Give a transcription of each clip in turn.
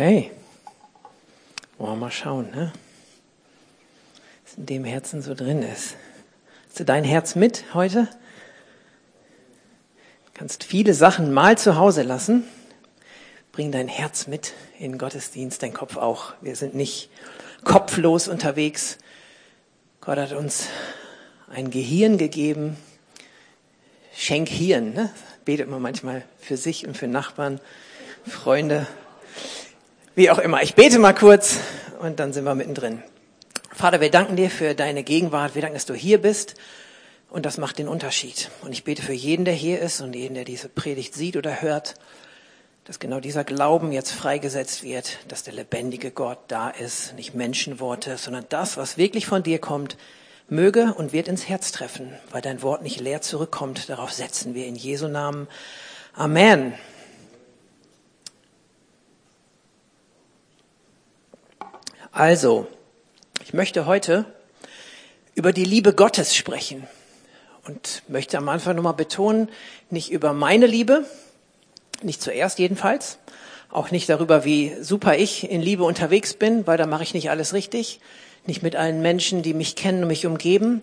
Okay. Wollen wir mal schauen, ne? Was in dem Herzen so drin ist. Hast du dein Herz mit heute? Du kannst viele Sachen mal zu Hause lassen. Bring dein Herz mit in Gottesdienst, dein Kopf auch. Wir sind nicht kopflos unterwegs. Gott hat uns ein Gehirn gegeben. Schenk Hirn, ne? Betet man manchmal für sich und für Nachbarn, Freunde, wie auch immer. Ich bete mal kurz und dann sind wir mittendrin. Vater, wir danken dir für deine Gegenwart. Wir danken, dass du hier bist. Und das macht den Unterschied. Und ich bete für jeden, der hier ist und jeden, der diese Predigt sieht oder hört, dass genau dieser Glauben jetzt freigesetzt wird, dass der lebendige Gott da ist, nicht Menschenworte, sondern das, was wirklich von dir kommt, möge und wird ins Herz treffen, weil dein Wort nicht leer zurückkommt. Darauf setzen wir in Jesu Namen. Amen. Also, ich möchte heute über die Liebe Gottes sprechen und möchte am Anfang nochmal betonen, nicht über meine Liebe, nicht zuerst jedenfalls, auch nicht darüber, wie super ich in Liebe unterwegs bin, weil da mache ich nicht alles richtig, nicht mit allen Menschen, die mich kennen und mich umgeben,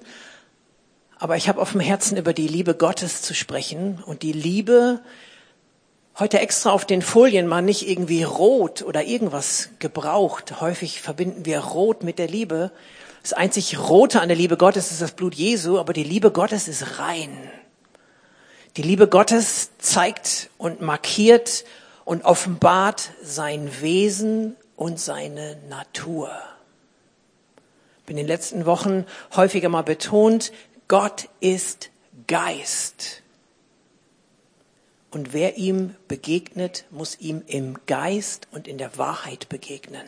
aber ich habe auf dem Herzen, über die Liebe Gottes zu sprechen und die Liebe, heute extra auf den Folien mal nicht irgendwie rot oder irgendwas gebraucht. Häufig verbinden wir rot mit der Liebe. Das einzig Rote an der Liebe Gottes ist das Blut Jesu, aber die Liebe Gottes ist rein. Die Liebe Gottes zeigt und markiert und offenbart sein Wesen und seine Natur. Ich bin in den letzten Wochen häufiger mal betont, Gott ist Geist. Und wer ihm begegnet, muss ihm im Geist und in der Wahrheit begegnen.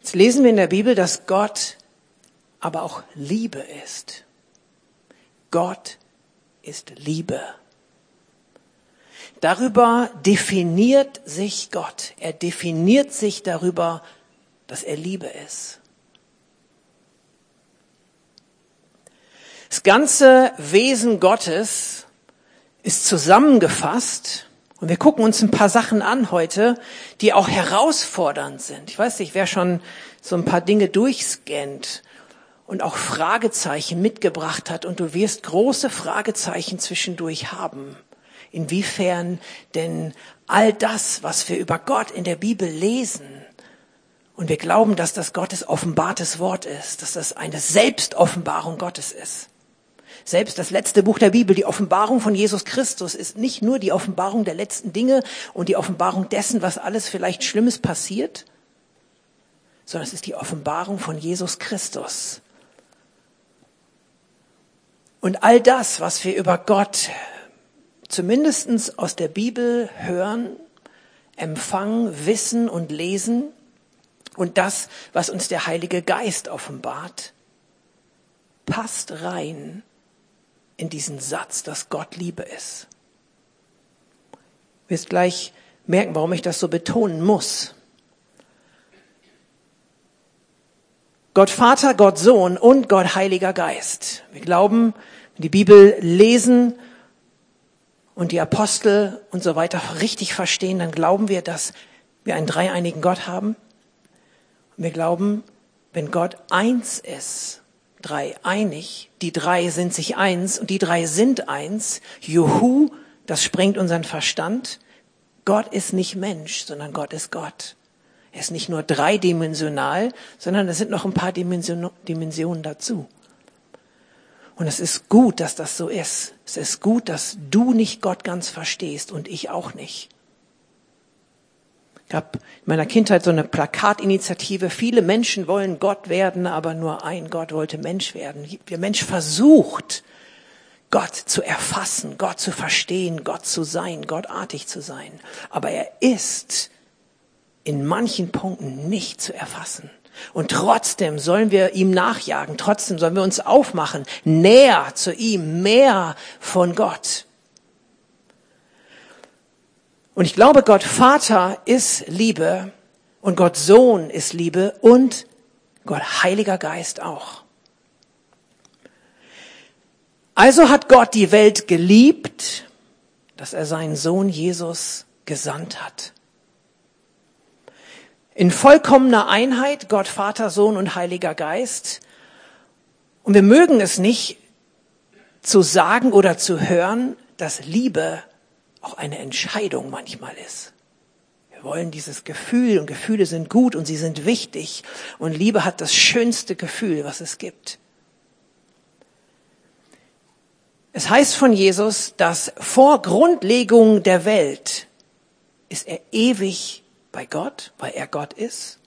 Jetzt lesen wir in der Bibel, dass Gott aber auch Liebe ist. Gott ist Liebe. Darüber definiert sich Gott. Er definiert sich darüber, dass er Liebe ist. Das ganze Wesen Gottes ist zusammengefasst und wir gucken uns ein paar Sachen an heute, die auch herausfordernd sind. Ich weiß nicht, wer schon so ein paar Dinge durchscannt und auch Fragezeichen mitgebracht hat und du wirst große Fragezeichen zwischendurch haben. Inwiefern denn all das, was wir über Gott in der Bibel lesen, und wir glauben, dass das Gottes offenbartes Wort ist, dass das eine Selbstoffenbarung Gottes ist. Selbst das letzte Buch der Bibel, die Offenbarung von Jesus Christus, ist nicht nur die Offenbarung der letzten Dinge und die Offenbarung dessen, was alles vielleicht Schlimmes passiert, sondern es ist die Offenbarung von Jesus Christus. Und all das, was wir über Gott zumindestens aus der Bibel hören, empfangen, wissen und lesen und das, was uns der Heilige Geist offenbart, passt rein in diesen Satz, dass Gott Liebe ist. Du wirst gleich merken, warum ich das so betonen muss. Gott Vater, Gott Sohn und Gott Heiliger Geist. Wir glauben, wenn die Bibel lesen und die Apostel und so weiter richtig verstehen, dann glauben wir, dass wir einen dreieinigen Gott haben. Und wir glauben, wenn Gott eins ist, drei einig, die drei sind sich eins und die drei sind eins. Juhu, das sprengt unseren Verstand. Gott ist nicht Mensch, sondern Gott ist Gott. Er ist nicht nur dreidimensional, sondern es sind noch ein paar Dimension, Dimensionen dazu. Und es ist gut, dass das so ist. Es ist gut, dass du nicht Gott ganz verstehst und ich auch nicht. Habe in meiner Kindheit so eine Plakatinitiative. Viele Menschen wollen Gott werden, aber nur ein Gott wollte Mensch werden. Der Mensch versucht, Gott zu erfassen, Gott zu verstehen, Gott zu sein, Gottartig zu sein. Aber er ist in manchen Punkten nicht zu erfassen. Und trotzdem sollen wir ihm nachjagen, trotzdem sollen wir uns aufmachen, näher zu ihm, mehr von Gott. Und ich glaube, Gott Vater ist Liebe und Gott Sohn ist Liebe und Gott Heiliger Geist auch. Also hat Gott die Welt geliebt, dass er seinen Sohn Jesus gesandt hat. In vollkommener Einheit, Gott, Vater, Sohn und Heiliger Geist. Und wir mögen es nicht zu sagen oder zu hören, dass Liebe auch eine Entscheidung manchmal ist. Wir wollen dieses Gefühl und Gefühle sind gut und sie sind wichtig und Liebe hat das schönste Gefühl, was es gibt. Es heißt von Jesus, dass vor Grundlegung der Welt ist er ewig bei Gott, weil er Gott ist.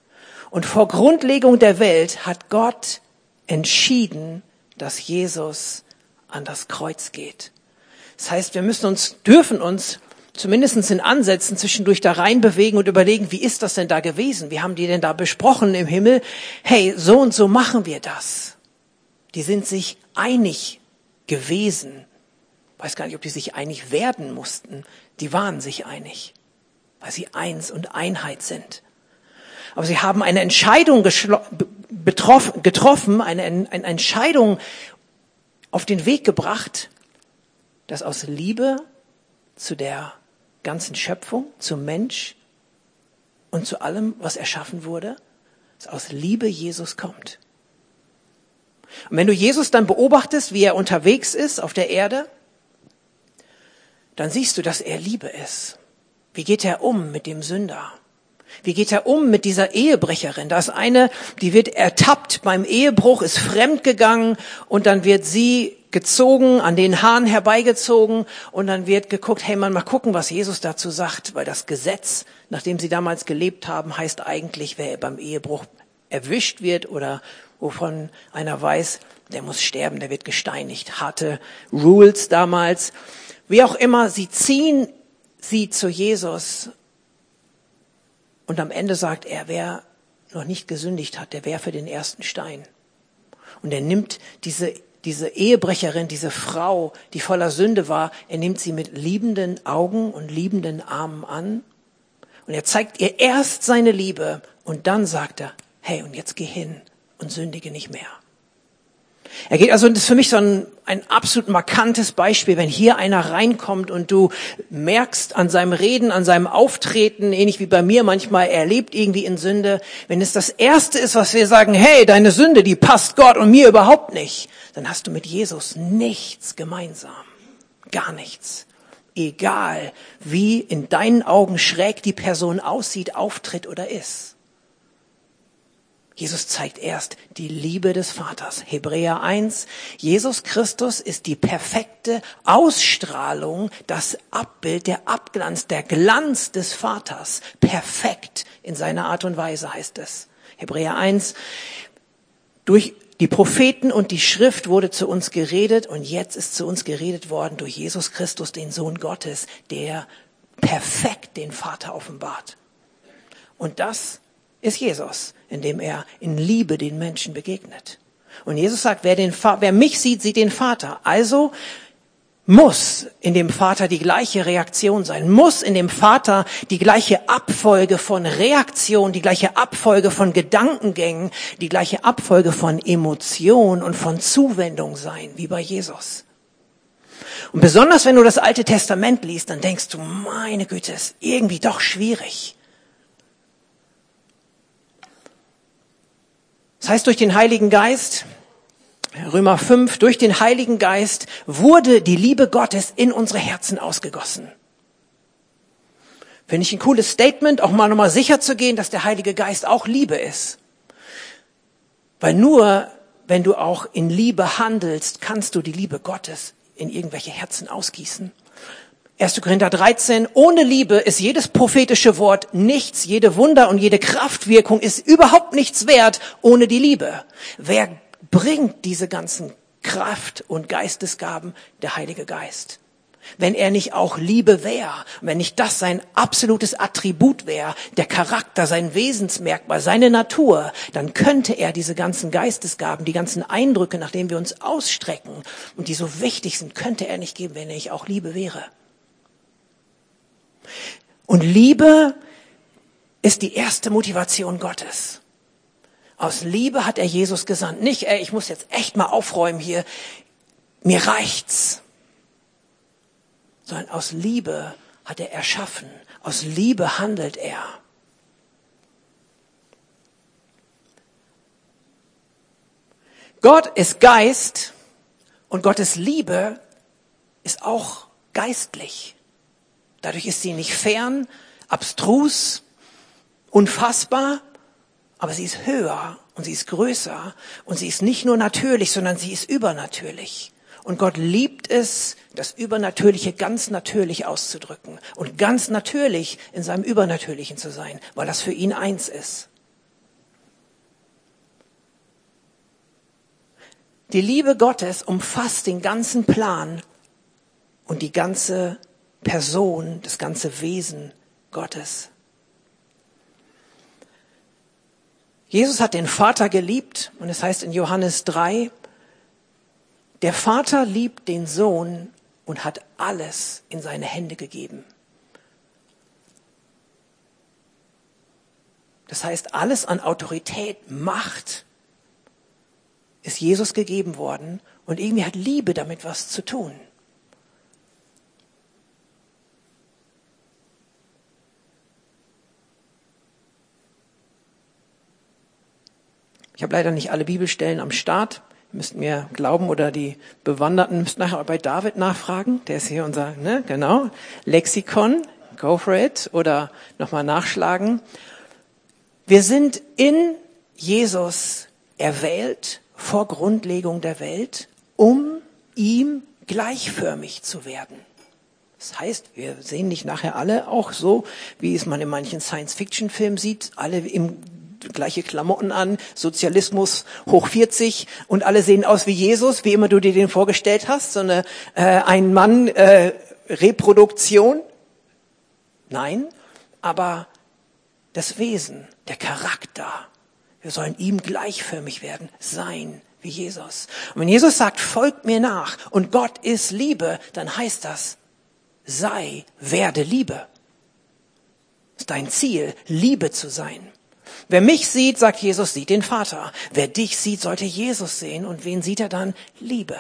Und vor Grundlegung der Welt hat Gott entschieden, dass Jesus an das Kreuz geht. Das heißt, wir müssen uns, dürfen uns zumindest in Ansätzen zwischendurch da reinbewegen und überlegen, wie ist das denn da gewesen? Wie haben die denn da besprochen im Himmel? Hey, so und so machen wir das. Die sind sich einig gewesen. Weiß gar nicht, ob die sich einig werden mussten. Die waren sich einig, weil sie eins und Einheit sind. Aber sie haben eine Entscheidung getroffen, eine, eine Entscheidung auf den Weg gebracht, dass aus Liebe zu der ganzen Schöpfung, zum Mensch und zu allem, was erschaffen wurde, dass aus Liebe Jesus kommt. Und wenn du Jesus dann beobachtest, wie er unterwegs ist auf der Erde, dann siehst du, dass er Liebe ist. Wie geht er um mit dem Sünder? Wie geht er um mit dieser Ehebrecherin? Da ist eine, die wird ertappt beim Ehebruch, ist fremdgegangen und dann wird sie gezogen, an den Haaren herbeigezogen und dann wird geguckt, hey man, mal gucken, was Jesus dazu sagt, weil das Gesetz, nachdem sie damals gelebt haben, heißt eigentlich, wer beim Ehebruch erwischt wird oder wovon einer weiß, der muss sterben, der wird gesteinigt. Harte Rules damals. Wie auch immer, sie ziehen sie zu Jesus und am Ende sagt er, wer noch nicht gesündigt hat, der werfe den ersten Stein. Und er nimmt diese, diese Ehebrecherin, diese Frau, die voller Sünde war, er nimmt sie mit liebenden Augen und liebenden Armen an. Und er zeigt ihr erst seine Liebe und dann sagt er, hey, und jetzt geh hin und sündige nicht mehr. Er geht also, das ist für mich so ein, ein absolut markantes Beispiel, wenn hier einer reinkommt und du merkst an seinem Reden, an seinem Auftreten, ähnlich wie bei mir manchmal, er lebt irgendwie in Sünde. Wenn es das Erste ist, was wir sagen, hey, deine Sünde, die passt Gott und mir überhaupt nicht, dann hast du mit Jesus nichts gemeinsam. Gar nichts. Egal, wie in deinen Augen schräg die Person aussieht, auftritt oder ist. Jesus zeigt erst die Liebe des Vaters. Hebräer 1. Jesus Christus ist die perfekte Ausstrahlung, das Abbild, der Abglanz, der Glanz des Vaters. Perfekt in seiner Art und Weise heißt es. Hebräer 1. Durch die Propheten und die Schrift wurde zu uns geredet und jetzt ist zu uns geredet worden durch Jesus Christus, den Sohn Gottes, der perfekt den Vater offenbart. Und das ist Jesus, indem er in Liebe den Menschen begegnet. Und Jesus sagt, wer, den, wer mich sieht, sieht den Vater. Also muss in dem Vater die gleiche Reaktion sein, muss in dem Vater die gleiche Abfolge von Reaktion, die gleiche Abfolge von Gedankengängen, die gleiche Abfolge von Emotion und von Zuwendung sein, wie bei Jesus. Und besonders wenn du das Alte Testament liest, dann denkst du, meine Güte, ist irgendwie doch schwierig. Das heißt, durch den Heiligen Geist, Römer 5, durch den Heiligen Geist wurde die Liebe Gottes in unsere Herzen ausgegossen. Finde ich ein cooles Statement, auch mal nochmal sicher zu gehen, dass der Heilige Geist auch Liebe ist. Weil nur wenn du auch in Liebe handelst, kannst du die Liebe Gottes in irgendwelche Herzen ausgießen. 1. Korinther 13, ohne Liebe ist jedes prophetische Wort nichts, jede Wunder und jede Kraftwirkung ist überhaupt nichts wert ohne die Liebe. Wer bringt diese ganzen Kraft und Geistesgaben? Der Heilige Geist. Wenn er nicht auch Liebe wäre, wenn nicht das sein absolutes Attribut wäre, der Charakter, sein Wesensmerkmal, seine Natur, dann könnte er diese ganzen Geistesgaben, die ganzen Eindrücke, nach denen wir uns ausstrecken und die so wichtig sind, könnte er nicht geben, wenn er nicht auch Liebe wäre. Und Liebe ist die erste Motivation Gottes. Aus Liebe hat er Jesus gesandt. Nicht, ey, ich muss jetzt echt mal aufräumen hier. Mir reicht's. Sondern aus Liebe hat er erschaffen. Aus Liebe handelt er. Gott ist Geist und Gottes Liebe ist auch geistlich. Dadurch ist sie nicht fern, abstrus, unfassbar, aber sie ist höher und sie ist größer und sie ist nicht nur natürlich, sondern sie ist übernatürlich. Und Gott liebt es, das Übernatürliche ganz natürlich auszudrücken und ganz natürlich in seinem Übernatürlichen zu sein, weil das für ihn eins ist. Die Liebe Gottes umfasst den ganzen Plan und die ganze Person, das ganze Wesen Gottes. Jesus hat den Vater geliebt und es heißt in Johannes 3, der Vater liebt den Sohn und hat alles in seine Hände gegeben. Das heißt, alles an Autorität, Macht ist Jesus gegeben worden und irgendwie hat Liebe damit was zu tun. Ich habe leider nicht alle Bibelstellen am Start. Ihr müsst mir glauben oder die Bewanderten müsst nachher bei David nachfragen. Der ist hier unser, ne, genau, Lexikon. Go for it. Oder nochmal nachschlagen. Wir sind in Jesus erwählt vor Grundlegung der Welt, um ihm gleichförmig zu werden. Das heißt, wir sehen nicht nachher alle auch so, wie es man in manchen Science-Fiction-Filmen sieht, alle im gleiche Klamotten an, Sozialismus hoch 40 und alle sehen aus wie Jesus, wie immer du dir den vorgestellt hast, so eine äh, ein Mann äh, Reproduktion. Nein, aber das Wesen, der Charakter, wir sollen ihm gleichförmig werden, sein wie Jesus. Und wenn Jesus sagt, folgt mir nach und Gott ist Liebe, dann heißt das, sei, werde Liebe. Das ist dein Ziel, Liebe zu sein. Wer mich sieht, sagt Jesus, sieht den Vater. Wer dich sieht, sollte Jesus sehen. Und wen sieht er dann? Liebe.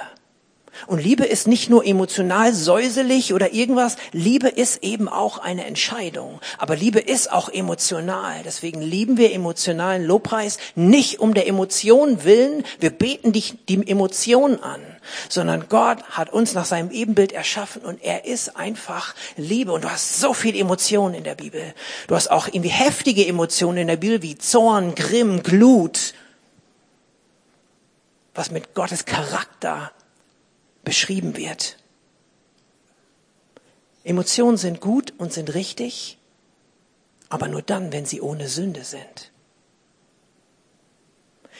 Und Liebe ist nicht nur emotional säuselig oder irgendwas. Liebe ist eben auch eine Entscheidung. Aber Liebe ist auch emotional. Deswegen lieben wir emotionalen Lobpreis nicht um der Emotion willen. Wir beten dich die Emotion an, sondern Gott hat uns nach seinem Ebenbild erschaffen und er ist einfach Liebe. Und du hast so viel Emotionen in der Bibel. Du hast auch irgendwie heftige Emotionen in der Bibel wie Zorn, Grimm, Glut, was mit Gottes Charakter beschrieben wird. Emotionen sind gut und sind richtig, aber nur dann, wenn sie ohne Sünde sind.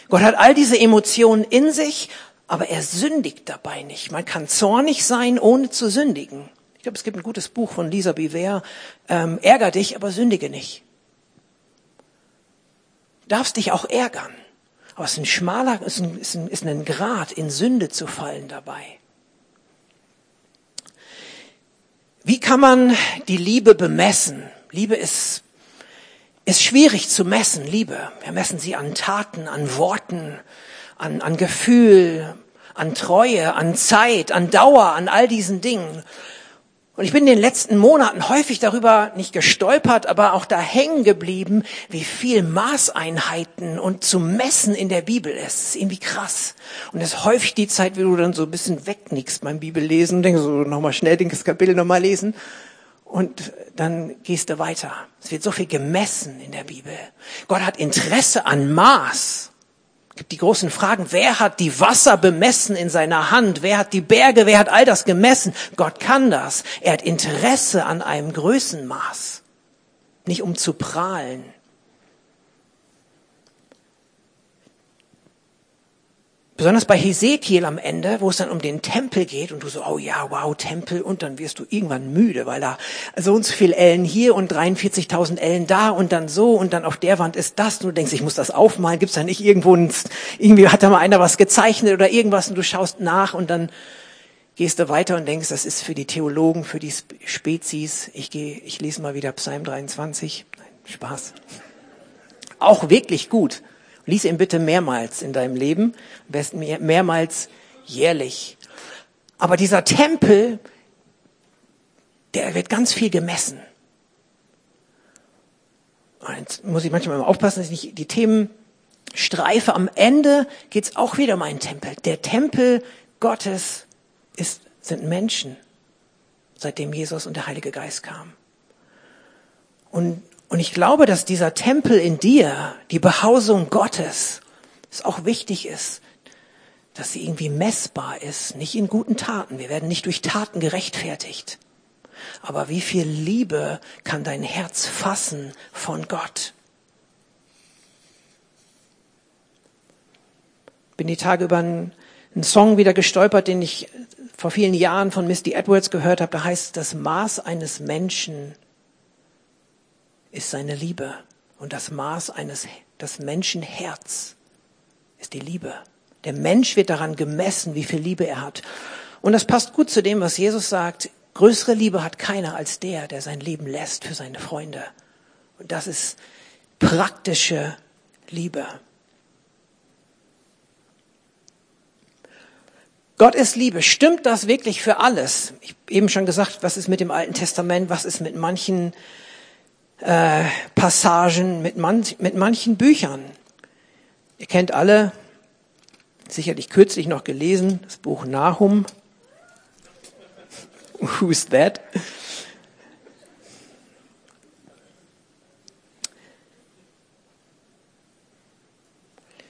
Gott hat all diese Emotionen in sich, aber er sündigt dabei nicht. Man kann zornig sein, ohne zu sündigen. Ich glaube, es gibt ein gutes Buch von Lisa Biver, ähm, Ärger dich, aber sündige nicht. Du darfst dich auch ärgern. Aber es ist ein schmaler, es ist ein, ist ein, ist ein Grad, in Sünde zu fallen dabei. Wie kann man die Liebe bemessen? Liebe ist, ist schwierig zu messen, Liebe. Wir messen sie an Taten, an Worten, an, an Gefühl, an Treue, an Zeit, an Dauer, an all diesen Dingen. Und ich bin in den letzten Monaten häufig darüber nicht gestolpert, aber auch da hängen geblieben, wie viel Maßeinheiten und zu messen in der Bibel ist. Irgendwie krass. Und es ist häufig die Zeit, wie du dann so ein bisschen wegnickst beim Bibellesen, denkst so nochmal schnell das Kapitel nochmal lesen. Und dann gehst du weiter. Es wird so viel gemessen in der Bibel. Gott hat Interesse an Maß gibt die großen Fragen, wer hat die Wasser bemessen in seiner Hand? Wer hat die Berge? Wer hat all das gemessen? Gott kann das. Er hat Interesse an einem Größenmaß. Nicht um zu prahlen. Besonders bei Hesekiel am Ende, wo es dann um den Tempel geht und du so, oh ja, wow, Tempel und dann wirst du irgendwann müde, weil da so und so viel Ellen hier und 43.000 Ellen da und dann so und dann auf der Wand ist das und du denkst, ich muss das aufmalen, gibt's da nicht irgendwo, ein, irgendwie hat da mal einer was gezeichnet oder irgendwas und du schaust nach und dann gehst du weiter und denkst, das ist für die Theologen, für die Spezies. Ich gehe, ich lese mal wieder Psalm 23. Nein, Spaß. Auch wirklich gut. Lies ihn bitte mehrmals in deinem Leben, am besten mehr, mehrmals jährlich. Aber dieser Tempel, der wird ganz viel gemessen. Jetzt muss ich manchmal mal aufpassen, dass ich nicht die Themen streife. Am Ende geht's auch wieder um einen Tempel. Der Tempel Gottes ist, sind Menschen, seitdem Jesus und der Heilige Geist kamen. Und, und ich glaube, dass dieser Tempel in dir, die Behausung Gottes, es auch wichtig ist, dass sie irgendwie messbar ist, nicht in guten Taten. Wir werden nicht durch Taten gerechtfertigt. Aber wie viel Liebe kann dein Herz fassen von Gott? Bin die Tage über einen, einen Song wieder gestolpert, den ich vor vielen Jahren von Misty Edwards gehört habe. Da heißt, das Maß eines Menschen ist seine Liebe und das Maß eines das Menschenherz ist die Liebe. Der Mensch wird daran gemessen, wie viel Liebe er hat. Und das passt gut zu dem, was Jesus sagt. Größere Liebe hat keiner als der, der sein Leben lässt für seine Freunde. Und das ist praktische Liebe. Gott ist Liebe. Stimmt das wirklich für alles? Ich habe eben schon gesagt, was ist mit dem Alten Testament, was ist mit manchen äh, Passagen, mit, man, mit manchen Büchern? Ihr kennt alle, sicherlich kürzlich noch gelesen, das Buch Nahum. Who's that?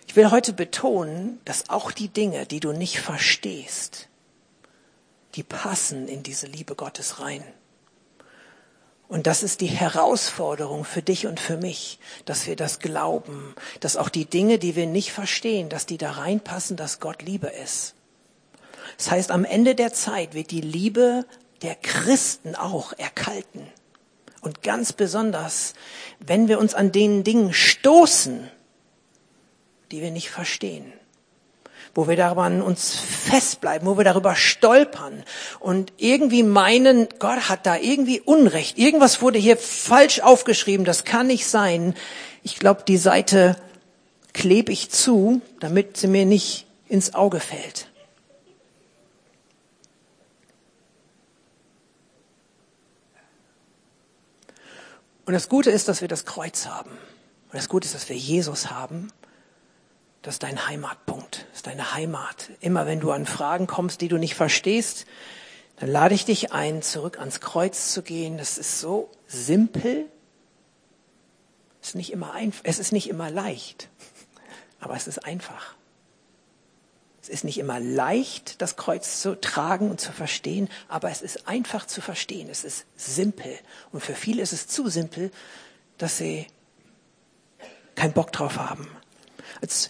Ich will heute betonen, dass auch die Dinge, die du nicht verstehst, die passen in diese Liebe Gottes rein. Und das ist die Herausforderung für dich und für mich, dass wir das glauben, dass auch die Dinge, die wir nicht verstehen, dass die da reinpassen, dass Gott Liebe ist. Das heißt, am Ende der Zeit wird die Liebe der Christen auch erkalten. Und ganz besonders, wenn wir uns an den Dingen stoßen, die wir nicht verstehen, wo wir daran uns festbleiben, wo wir darüber stolpern und irgendwie meinen, Gott hat da irgendwie Unrecht, irgendwas wurde hier falsch aufgeschrieben, das kann nicht sein. Ich glaube, die Seite klebe ich zu, damit sie mir nicht ins Auge fällt. Und das Gute ist, dass wir das Kreuz haben. Und das Gute ist, dass wir Jesus haben. Das ist dein Heimatpunkt, das ist deine Heimat. Immer wenn du an Fragen kommst, die du nicht verstehst, dann lade ich dich ein, zurück ans Kreuz zu gehen. Das ist so simpel. Es ist nicht immer einfach, es ist nicht immer leicht, aber es ist einfach. Es ist nicht immer leicht, das Kreuz zu tragen und zu verstehen, aber es ist einfach zu verstehen. Es ist simpel. Und für viele ist es zu simpel, dass sie keinen Bock drauf haben. Als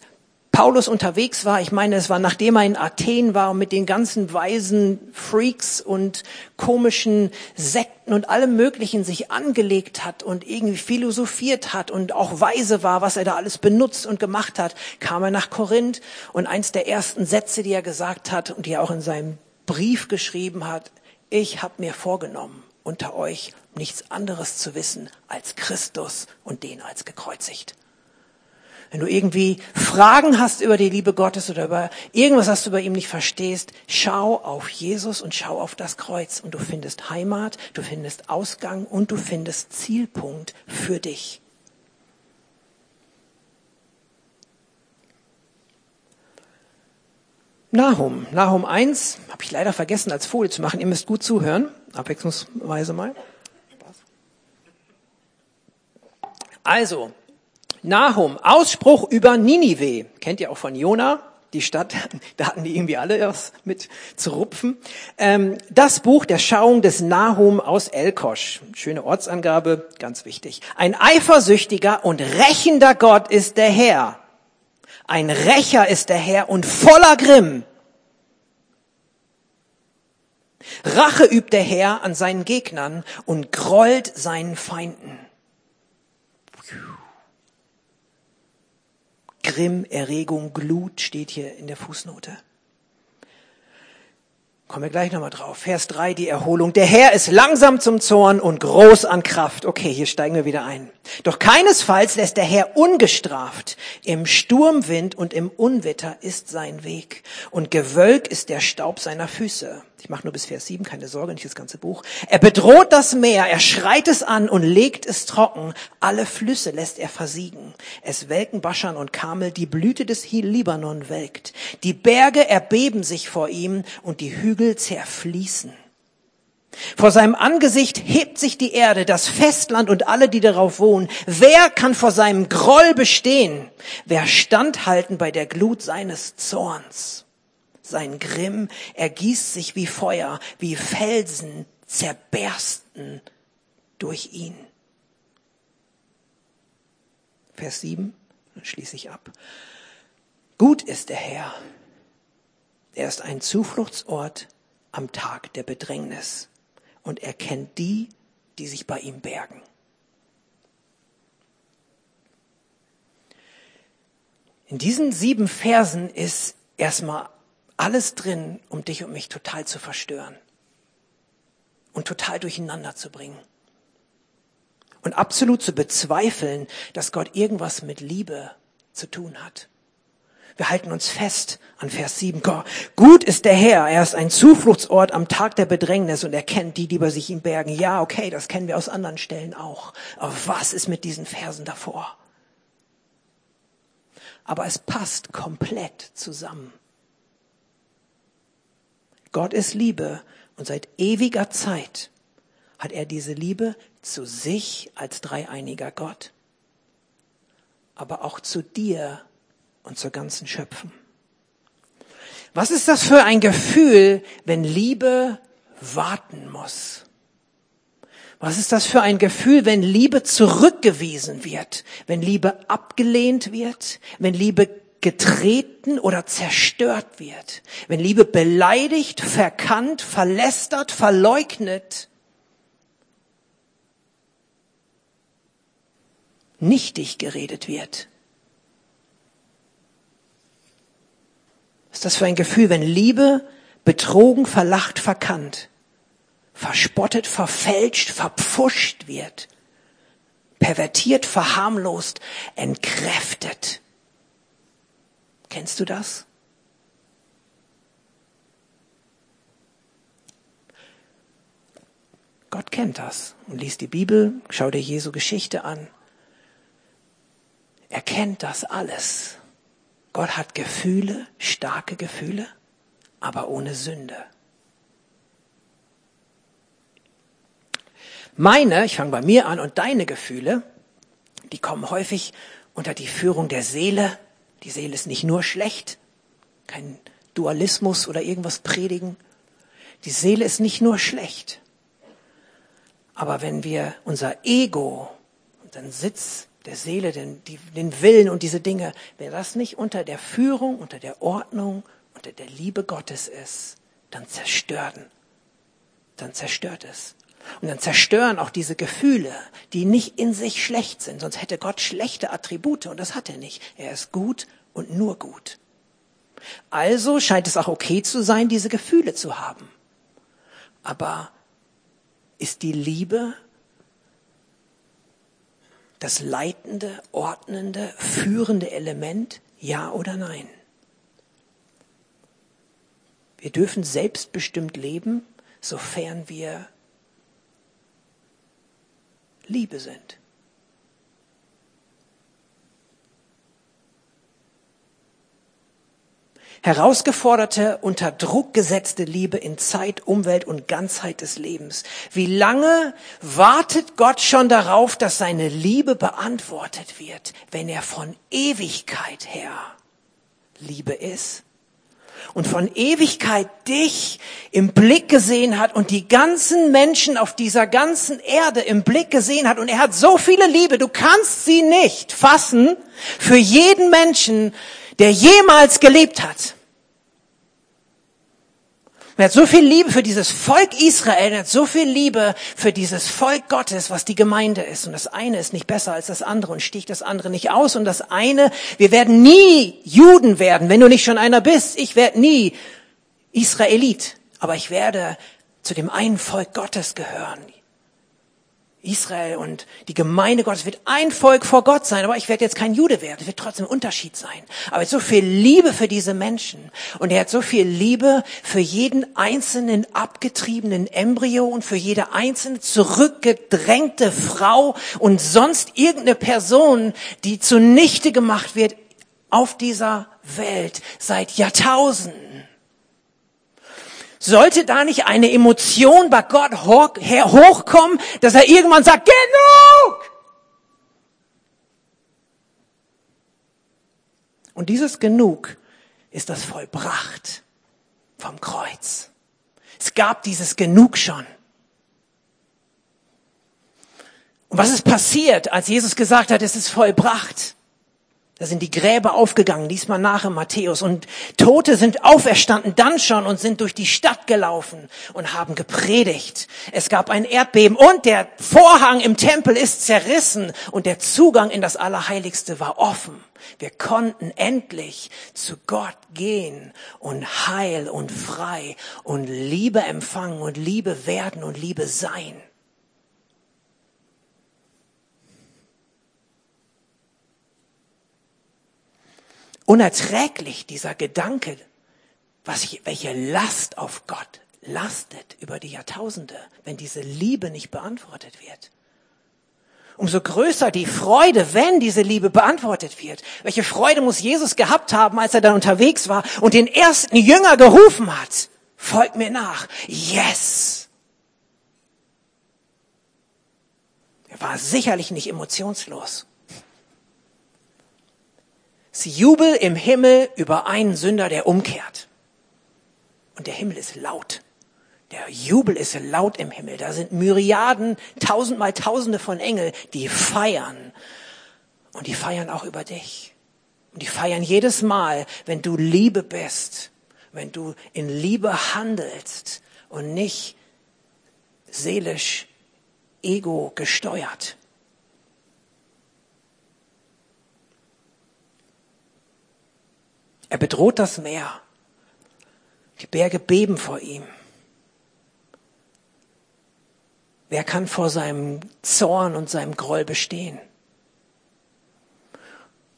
Paulus unterwegs war, ich meine, es war nachdem er in Athen war und mit den ganzen weisen Freaks und komischen Sekten und allem Möglichen sich angelegt hat und irgendwie philosophiert hat und auch weise war, was er da alles benutzt und gemacht hat, kam er nach Korinth und eins der ersten Sätze, die er gesagt hat und die er auch in seinem Brief geschrieben hat, ich habe mir vorgenommen, unter euch nichts anderes zu wissen als Christus und den als gekreuzigt. Wenn du irgendwie Fragen hast über die Liebe Gottes oder über irgendwas, was du über ihm nicht verstehst, schau auf Jesus und schau auf das Kreuz und du findest Heimat, du findest Ausgang und du findest Zielpunkt für dich. Nahum, Nahum 1, habe ich leider vergessen als Folie zu machen. Ihr müsst gut zuhören, abwechslungsweise mal. Also, Nahum, Ausspruch über Ninive. Kennt ihr auch von Jona? Die Stadt, da hatten die irgendwie alle was mit zu rupfen. Ähm, das Buch der Schauung des Nahum aus Elkosch. Schöne Ortsangabe, ganz wichtig. Ein eifersüchtiger und rächender Gott ist der Herr. Ein Rächer ist der Herr und voller Grimm. Rache übt der Herr an seinen Gegnern und grollt seinen Feinden. Grimm, Erregung, Glut steht hier in der Fußnote. Kommen wir gleich nochmal drauf. Vers 3, die Erholung. Der Herr ist langsam zum Zorn und groß an Kraft. Okay, hier steigen wir wieder ein. Doch keinesfalls lässt der Herr ungestraft. Im Sturmwind und im Unwetter ist sein Weg und Gewölk ist der Staub seiner Füße. Ich mache nur bis Vers 7, keine Sorge, nicht das ganze Buch. Er bedroht das Meer, er schreit es an und legt es trocken. Alle Flüsse lässt er versiegen. Es welken Baschan und Kamel, die Blüte des Libanon welkt. Die Berge erbeben sich vor ihm und die Hügel zerfließen. Vor seinem Angesicht hebt sich die Erde, das Festland und alle, die darauf wohnen. Wer kann vor seinem Groll bestehen? Wer standhalten bei der Glut seines Zorns? Sein Grimm ergießt sich wie Feuer, wie Felsen zerbersten durch ihn. Vers 7, dann schließe ich ab. Gut ist der Herr. Er ist ein Zufluchtsort am Tag der Bedrängnis und er kennt die, die sich bei ihm bergen. In diesen sieben Versen ist erstmal alles drin, um dich und mich total zu verstören und total durcheinander zu bringen. Und absolut zu bezweifeln, dass Gott irgendwas mit Liebe zu tun hat. Wir halten uns fest an Vers 7. Gut ist der Herr, er ist ein Zufluchtsort am Tag der Bedrängnis und er kennt die, die bei sich ihm bergen. Ja, okay, das kennen wir aus anderen Stellen auch. Aber was ist mit diesen Versen davor? Aber es passt komplett zusammen. Gott ist Liebe und seit ewiger Zeit hat er diese Liebe zu sich als dreieiniger Gott, aber auch zu dir und zur ganzen Schöpfung. Was ist das für ein Gefühl, wenn Liebe warten muss? Was ist das für ein Gefühl, wenn Liebe zurückgewiesen wird, wenn Liebe abgelehnt wird, wenn Liebe getreten oder zerstört wird, wenn Liebe beleidigt, verkannt, verlästert, verleugnet, nichtig geredet wird. Was ist das für ein Gefühl, wenn Liebe betrogen, verlacht, verkannt, verspottet, verfälscht, verpfuscht wird, pervertiert, verharmlost, entkräftet? Kennst du das? Gott kennt das und liest die Bibel, schau dir Jesu Geschichte an. Er kennt das alles. Gott hat Gefühle, starke Gefühle, aber ohne Sünde. Meine, ich fange bei mir an, und deine Gefühle, die kommen häufig unter die Führung der Seele, die Seele ist nicht nur schlecht, kein Dualismus oder irgendwas predigen. Die Seele ist nicht nur schlecht. Aber wenn wir unser Ego, unseren Sitz der Seele, den, die, den Willen und diese Dinge, wenn das nicht unter der Führung, unter der Ordnung, unter der Liebe Gottes ist, dann zerstören. Dann zerstört es. Und dann zerstören auch diese Gefühle, die nicht in sich schlecht sind. Sonst hätte Gott schlechte Attribute und das hat er nicht. Er ist gut und nur gut. Also scheint es auch okay zu sein, diese Gefühle zu haben. Aber ist die Liebe das leitende, ordnende, führende Element? Ja oder nein? Wir dürfen selbstbestimmt leben, sofern wir Liebe sind. Herausgeforderte, unter Druck gesetzte Liebe in Zeit, Umwelt und Ganzheit des Lebens. Wie lange wartet Gott schon darauf, dass seine Liebe beantwortet wird, wenn er von Ewigkeit her Liebe ist? Und von Ewigkeit dich im Blick gesehen hat und die ganzen Menschen auf dieser ganzen Erde im Blick gesehen hat und er hat so viele Liebe, du kannst sie nicht fassen für jeden Menschen, der jemals gelebt hat. Er hat so viel Liebe für dieses Volk Israel, er hat so viel Liebe für dieses Volk Gottes, was die Gemeinde ist. Und das eine ist nicht besser als das andere und sticht das andere nicht aus. Und das eine, wir werden nie Juden werden, wenn du nicht schon einer bist. Ich werde nie Israelit, aber ich werde zu dem einen Volk Gottes gehören. Israel und die Gemeinde Gottes wird ein Volk vor Gott sein, aber ich werde jetzt kein Jude werden. Es wird trotzdem ein Unterschied sein. Aber so viel Liebe für diese Menschen und er hat so viel Liebe für jeden einzelnen abgetriebenen Embryo und für jede einzelne zurückgedrängte Frau und sonst irgendeine Person, die zunichte gemacht wird auf dieser Welt seit Jahrtausenden. Sollte da nicht eine Emotion bei Gott hochkommen, dass er irgendwann sagt, genug! Und dieses Genug ist das vollbracht vom Kreuz. Es gab dieses Genug schon. Und was ist passiert, als Jesus gesagt hat, es ist vollbracht? Da sind die Gräber aufgegangen, diesmal nach in Matthäus. Und Tote sind auferstanden dann schon und sind durch die Stadt gelaufen und haben gepredigt. Es gab ein Erdbeben und der Vorhang im Tempel ist zerrissen und der Zugang in das Allerheiligste war offen. Wir konnten endlich zu Gott gehen und heil und frei und Liebe empfangen und Liebe werden und Liebe sein. Unerträglich, dieser Gedanke, was ich, welche Last auf Gott lastet über die Jahrtausende, wenn diese Liebe nicht beantwortet wird. Umso größer die Freude, wenn diese Liebe beantwortet wird. Welche Freude muss Jesus gehabt haben, als er dann unterwegs war und den ersten Jünger gerufen hat? Folgt mir nach. Yes! Er war sicherlich nicht emotionslos. Jubel im Himmel über einen Sünder, der umkehrt. Und der Himmel ist laut. Der Jubel ist laut im Himmel. Da sind Myriaden, tausendmal Tausende von Engeln, die feiern. Und die feiern auch über dich. Und die feiern jedes Mal, wenn du Liebe bist, wenn du in Liebe handelst und nicht seelisch ego gesteuert. Er bedroht das Meer. Die Berge beben vor ihm. Wer kann vor seinem Zorn und seinem Groll bestehen?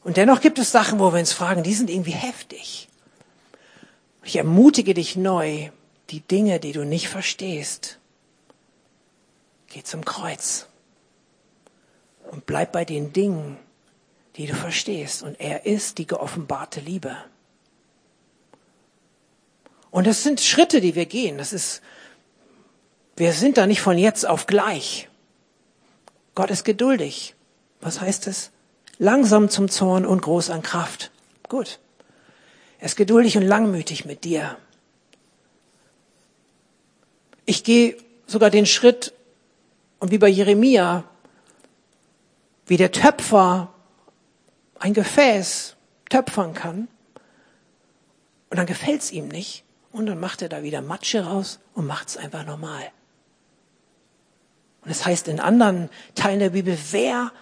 Und dennoch gibt es Sachen, wo wir uns fragen, die sind irgendwie heftig. Ich ermutige dich neu, die Dinge, die du nicht verstehst, geh zum Kreuz und bleib bei den Dingen, die du verstehst. Und er ist die geoffenbarte Liebe. Und das sind Schritte, die wir gehen. Das ist, wir sind da nicht von jetzt auf gleich. Gott ist geduldig. Was heißt es? Langsam zum Zorn und groß an Kraft. Gut. Er ist geduldig und langmütig mit dir. Ich gehe sogar den Schritt und wie bei Jeremia, wie der Töpfer ein Gefäß töpfern kann und dann gefällt's ihm nicht, und dann macht er da wieder Matsche raus und macht es einfach normal. Und es das heißt in anderen Teilen der Bibel, wer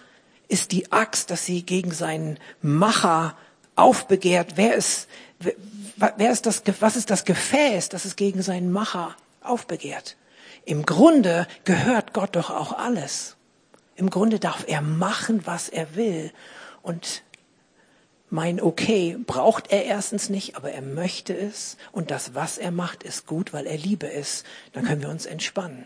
ist die Axt, dass sie gegen seinen Macher aufbegehrt? Wer ist, wer ist das, was ist das Gefäß, das es gegen seinen Macher aufbegehrt? Im Grunde gehört Gott doch auch alles. Im Grunde darf er machen, was er will. Und mein Okay braucht er erstens nicht, aber er möchte es. Und das, was er macht, ist gut, weil er Liebe ist. Dann können wir uns entspannen.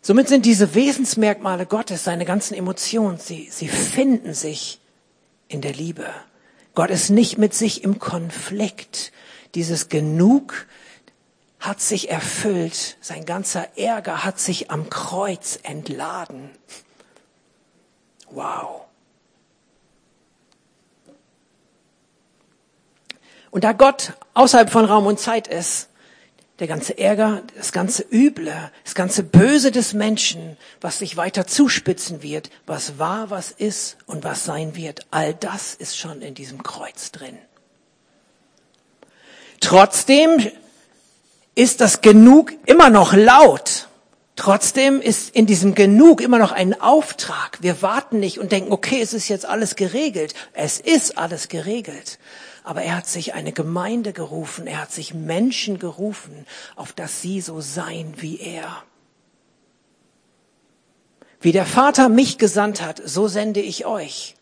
Somit sind diese Wesensmerkmale Gottes, seine ganzen Emotionen, sie, sie finden sich in der Liebe. Gott ist nicht mit sich im Konflikt. Dieses Genug, hat sich erfüllt, sein ganzer Ärger hat sich am Kreuz entladen. Wow. Und da Gott außerhalb von Raum und Zeit ist, der ganze Ärger, das ganze Üble, das ganze Böse des Menschen, was sich weiter zuspitzen wird, was war, was ist und was sein wird, all das ist schon in diesem Kreuz drin. Trotzdem ist das Genug immer noch laut. Trotzdem ist in diesem Genug immer noch ein Auftrag. Wir warten nicht und denken, okay, es ist jetzt alles geregelt. Es ist alles geregelt. Aber er hat sich eine Gemeinde gerufen, er hat sich Menschen gerufen, auf dass sie so seien wie er. Wie der Vater mich gesandt hat, so sende ich euch.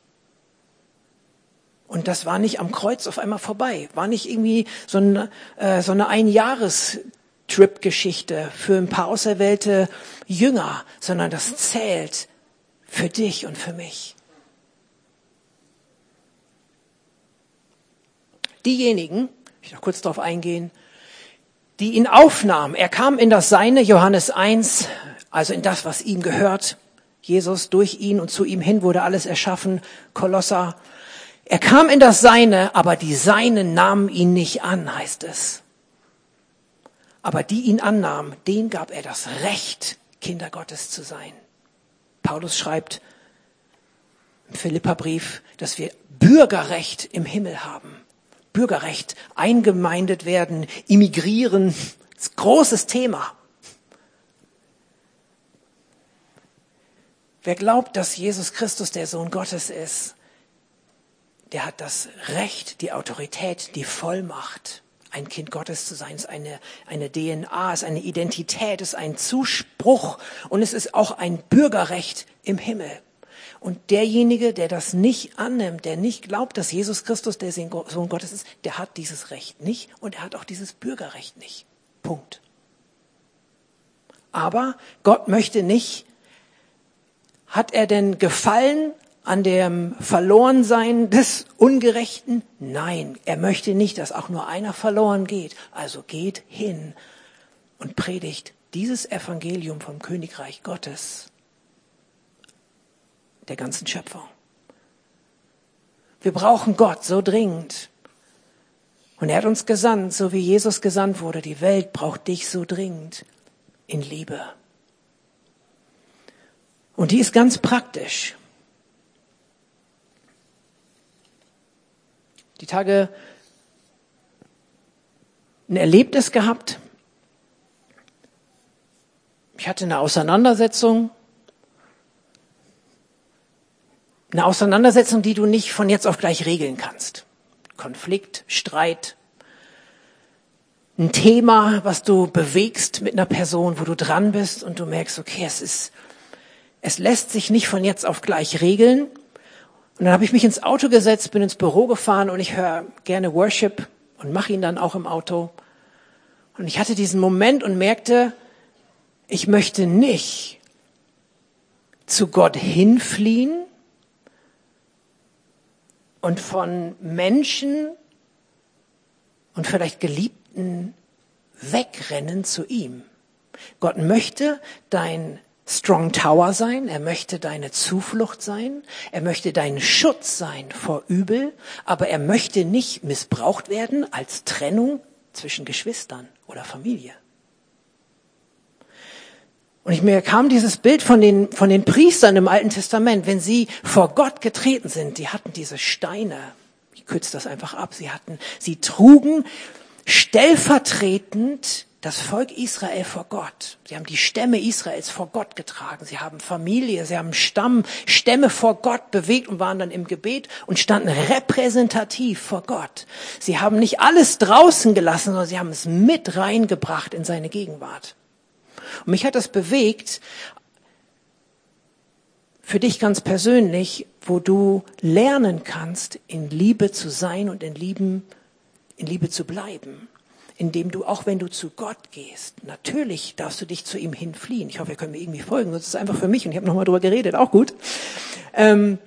Und das war nicht am Kreuz auf einmal vorbei, war nicht irgendwie so eine, äh, so eine Einjahres Trip-Geschichte für ein paar auserwählte Jünger, sondern das zählt für dich und für mich. Diejenigen, ich noch kurz darauf eingehen, die ihn aufnahmen. Er kam in das Seine, Johannes 1, also in das, was ihm gehört. Jesus, durch ihn und zu ihm hin wurde alles erschaffen. Kolosser. Er kam in das Seine, aber die Seinen nahmen ihn nicht an, heißt es. Aber die ihn annahmen, denen gab er das Recht, Kinder Gottes zu sein. Paulus schreibt im Philipperbrief, dass wir Bürgerrecht im Himmel haben. Bürgerrecht, eingemeindet werden, immigrieren, großes Thema. Wer glaubt, dass Jesus Christus der Sohn Gottes ist, der hat das Recht, die Autorität, die Vollmacht, ein Kind Gottes zu sein, ist eine, eine DNA, ist eine Identität, ist ein Zuspruch und es ist auch ein Bürgerrecht im Himmel. Und derjenige, der das nicht annimmt, der nicht glaubt, dass Jesus Christus der Sohn Gottes ist, der hat dieses Recht nicht und er hat auch dieses Bürgerrecht nicht. Punkt. Aber Gott möchte nicht, hat er denn Gefallen an dem Verlorensein des Ungerechten? Nein, er möchte nicht, dass auch nur einer verloren geht. Also geht hin und predigt dieses Evangelium vom Königreich Gottes der ganzen Schöpfung. Wir brauchen Gott so dringend. Und er hat uns gesandt, so wie Jesus gesandt wurde. Die Welt braucht dich so dringend in Liebe. Und die ist ganz praktisch. Die Tage ein Erlebnis gehabt. Ich hatte eine Auseinandersetzung. Eine Auseinandersetzung, die du nicht von jetzt auf gleich regeln kannst. Konflikt, Streit, ein Thema, was du bewegst mit einer Person, wo du dran bist und du merkst, okay, es ist, es lässt sich nicht von jetzt auf gleich regeln. Und dann habe ich mich ins Auto gesetzt, bin ins Büro gefahren und ich höre gerne Worship und mache ihn dann auch im Auto. Und ich hatte diesen Moment und merkte, ich möchte nicht zu Gott hinfliehen und von Menschen und vielleicht Geliebten wegrennen zu ihm. Gott möchte dein Strong Tower sein, er möchte deine Zuflucht sein, er möchte dein Schutz sein vor Übel, aber er möchte nicht missbraucht werden als Trennung zwischen Geschwistern oder Familie. Und ich mir kam dieses Bild von den, von den Priestern im Alten Testament, wenn sie vor Gott getreten sind, die hatten diese Steine, ich kürze das einfach ab, sie hatten, sie trugen stellvertretend das Volk Israel vor Gott. Sie haben die Stämme Israels vor Gott getragen. Sie haben Familie, sie haben Stamm, Stämme vor Gott bewegt und waren dann im Gebet und standen repräsentativ vor Gott. Sie haben nicht alles draußen gelassen, sondern sie haben es mit reingebracht in seine Gegenwart. Und mich hat das bewegt, für dich ganz persönlich, wo du lernen kannst, in Liebe zu sein und in Liebe, in Liebe zu bleiben indem du, auch wenn du zu Gott gehst, natürlich darfst du dich zu ihm hinfliehen. Ich hoffe, ihr könnt mir irgendwie folgen, sonst ist es einfach für mich und ich habe nochmal drüber geredet, auch gut. Ähm,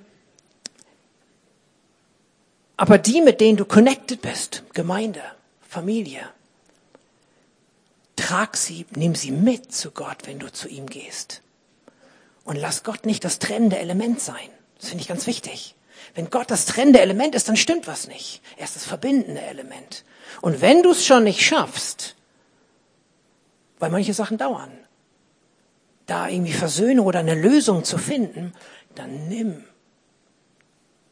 aber die, mit denen du connected bist, Gemeinde, Familie, trag sie, nimm sie mit zu Gott, wenn du zu ihm gehst. Und lass Gott nicht das trennende Element sein. Das finde ich ganz wichtig. Wenn Gott das trennende Element ist, dann stimmt was nicht. Er ist das verbindende Element. Und wenn du es schon nicht schaffst, weil manche Sachen dauern, da irgendwie Versöhnung oder eine Lösung zu finden, dann nimm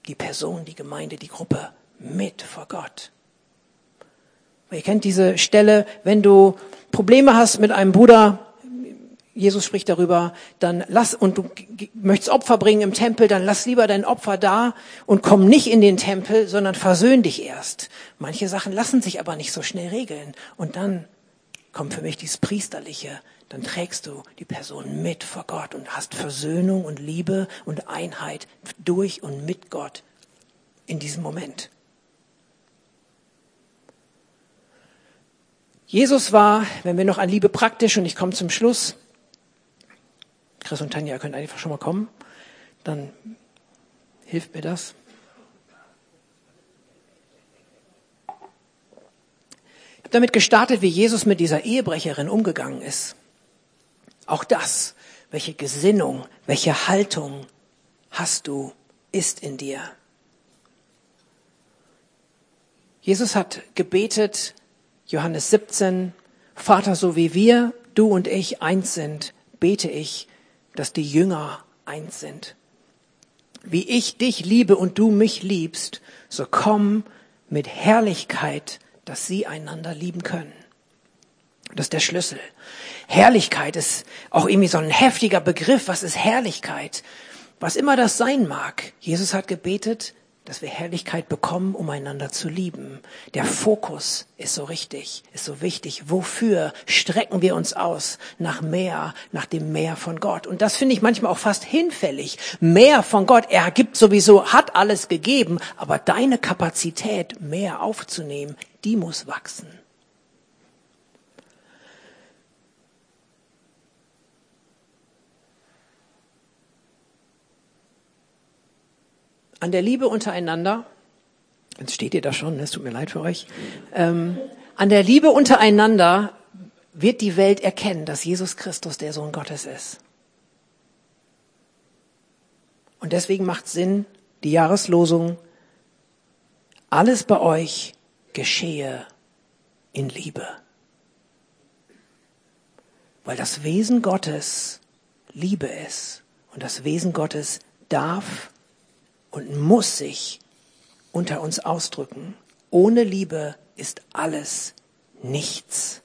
die Person, die Gemeinde, die Gruppe mit vor Gott. Ihr kennt diese Stelle, wenn du Probleme hast mit einem Bruder, Jesus spricht darüber, dann lass, und du möchtest Opfer bringen im Tempel, dann lass lieber dein Opfer da und komm nicht in den Tempel, sondern versöhn dich erst. Manche Sachen lassen sich aber nicht so schnell regeln. Und dann kommt für mich dieses Priesterliche. Dann trägst du die Person mit vor Gott und hast Versöhnung und Liebe und Einheit durch und mit Gott in diesem Moment. Jesus war, wenn wir noch an Liebe praktisch, und ich komme zum Schluss, Chris und Tanja können einfach schon mal kommen, dann hilft mir das. Ich habe damit gestartet, wie Jesus mit dieser Ehebrecherin umgegangen ist. Auch das, welche Gesinnung, welche Haltung hast du, ist in dir. Jesus hat gebetet, Johannes 17, Vater, so wie wir, du und ich eins sind, bete ich, dass die Jünger eins sind. Wie ich dich liebe und du mich liebst, so komm mit Herrlichkeit, dass sie einander lieben können. Das ist der Schlüssel. Herrlichkeit ist auch irgendwie so ein heftiger Begriff. Was ist Herrlichkeit? Was immer das sein mag. Jesus hat gebetet, dass wir Herrlichkeit bekommen, um einander zu lieben. Der Fokus ist so richtig, ist so wichtig. Wofür strecken wir uns aus? Nach mehr, nach dem Mehr von Gott. Und das finde ich manchmal auch fast hinfällig. Mehr von Gott. Er gibt sowieso, hat alles gegeben, aber deine Kapazität, mehr aufzunehmen, die muss wachsen. An der Liebe untereinander, jetzt steht ihr da schon, es tut mir leid für euch, ähm, an der Liebe untereinander wird die Welt erkennen, dass Jesus Christus der Sohn Gottes ist. Und deswegen macht Sinn, die Jahreslosung, alles bei euch geschehe in Liebe. Weil das Wesen Gottes Liebe ist und das Wesen Gottes darf und muss sich unter uns ausdrücken. Ohne Liebe ist alles nichts.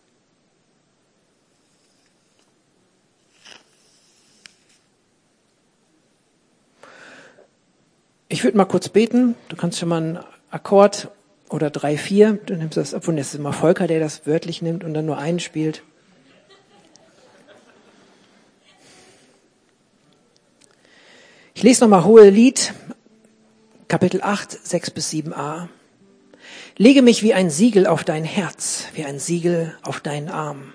Ich würde mal kurz beten. Du kannst schon mal einen Akkord oder drei, vier. Du nimmst das, obwohl es ist immer Volker, der das wörtlich nimmt und dann nur einen spielt. Ich lese nochmal Hohe Lied Kapitel 8, 6 bis 7a. Lege mich wie ein Siegel auf dein Herz, wie ein Siegel auf deinen Arm.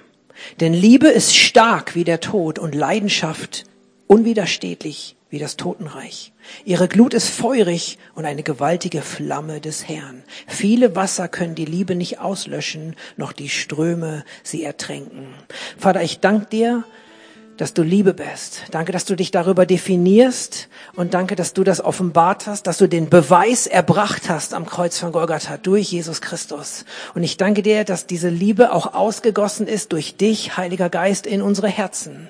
Denn Liebe ist stark wie der Tod und Leidenschaft unwiderstehlich wie das Totenreich. Ihre Glut ist feurig und eine gewaltige Flamme des Herrn. Viele Wasser können die Liebe nicht auslöschen, noch die Ströme sie ertränken. Vater, ich danke dir, dass du Liebe bist. Danke, dass du dich darüber definierst und danke, dass du das offenbart hast, dass du den Beweis erbracht hast am Kreuz von Golgatha durch Jesus Christus. Und ich danke dir, dass diese Liebe auch ausgegossen ist durch dich, Heiliger Geist, in unsere Herzen.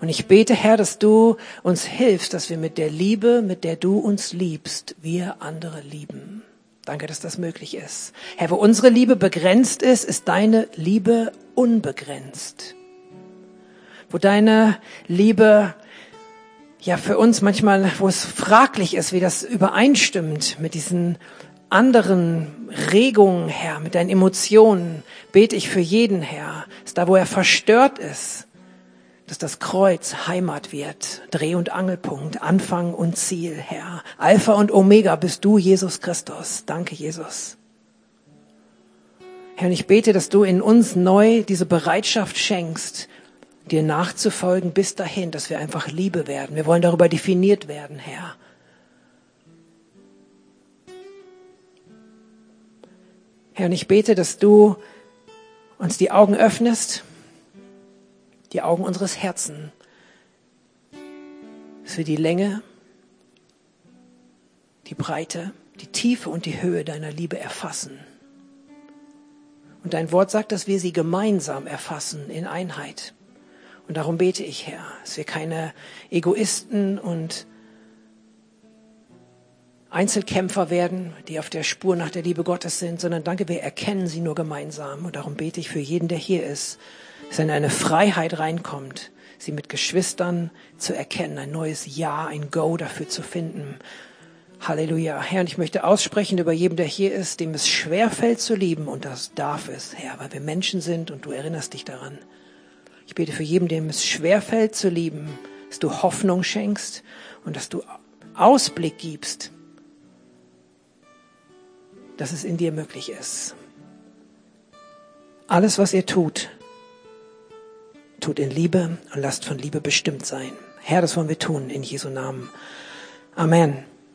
Und ich bete, Herr, dass du uns hilfst, dass wir mit der Liebe, mit der du uns liebst, wir andere lieben. Danke, dass das möglich ist. Herr, wo unsere Liebe begrenzt ist, ist deine Liebe unbegrenzt wo deine Liebe ja für uns manchmal, wo es fraglich ist, wie das übereinstimmt mit diesen anderen Regungen, Herr, mit deinen Emotionen, bete ich für jeden, Herr, dass da, wo er verstört ist, dass das Kreuz Heimat wird, Dreh- und Angelpunkt, Anfang und Ziel, Herr. Alpha und Omega bist du, Jesus Christus. Danke, Jesus. Herr, und ich bete, dass du in uns neu diese Bereitschaft schenkst, dir nachzufolgen bis dahin, dass wir einfach Liebe werden. Wir wollen darüber definiert werden, Herr. Herr, und ich bete, dass du uns die Augen öffnest, die Augen unseres Herzens, dass wir die Länge, die Breite, die Tiefe und die Höhe deiner Liebe erfassen. Und dein Wort sagt, dass wir sie gemeinsam erfassen in Einheit. Und darum bete ich, Herr, dass wir keine Egoisten und Einzelkämpfer werden, die auf der Spur nach der Liebe Gottes sind, sondern danke, wir erkennen sie nur gemeinsam. Und darum bete ich für jeden, der hier ist, dass in eine Freiheit reinkommt, sie mit Geschwistern zu erkennen, ein neues Ja, ein Go dafür zu finden. Halleluja. Herr, und ich möchte aussprechen über jedem, der hier ist, dem es schwer fällt zu lieben, und das darf es, Herr, weil wir Menschen sind und du erinnerst dich daran. Ich bete für jeden, dem es schwer fällt zu lieben, dass du Hoffnung schenkst und dass du Ausblick gibst, dass es in dir möglich ist. Alles, was ihr tut, tut in Liebe und lasst von Liebe bestimmt sein. Herr, das wollen wir tun in Jesu Namen. Amen.